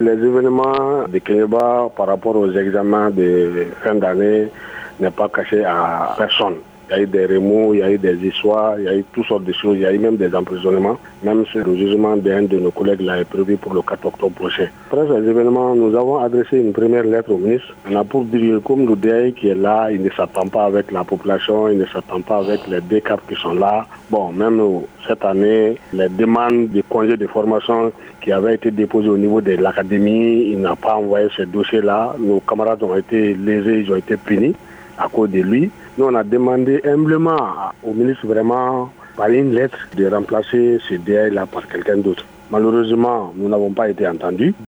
Les événements de Kéba par rapport aux examens de fin d'année n'est pas caché à personne. Il y a eu des remous, il y a eu des histoires, il y a eu toutes sortes de choses, il y a eu même des emprisonnements. Même si le jugement d'un de nos collègues l'a prévu pour le 4 octobre prochain. Après ces événements, nous avons adressé une première lettre au ministre. On a pour dire comme le DEI qui est là, il ne s'attend pas avec la population, il ne s'attend pas avec les décaps qui sont là. Bon, même cette année, les demandes de congés de formation qui avaient été déposées au niveau de l'académie, il n'a pas envoyé ces dossiers-là. Nos camarades ont été lésés, ils ont été punis à cause de lui. Nous, on a demandé humblement au ministre vraiment par une lettre de remplacer ce DI-là par quelqu'un d'autre. Malheureusement, nous n'avons pas été entendus.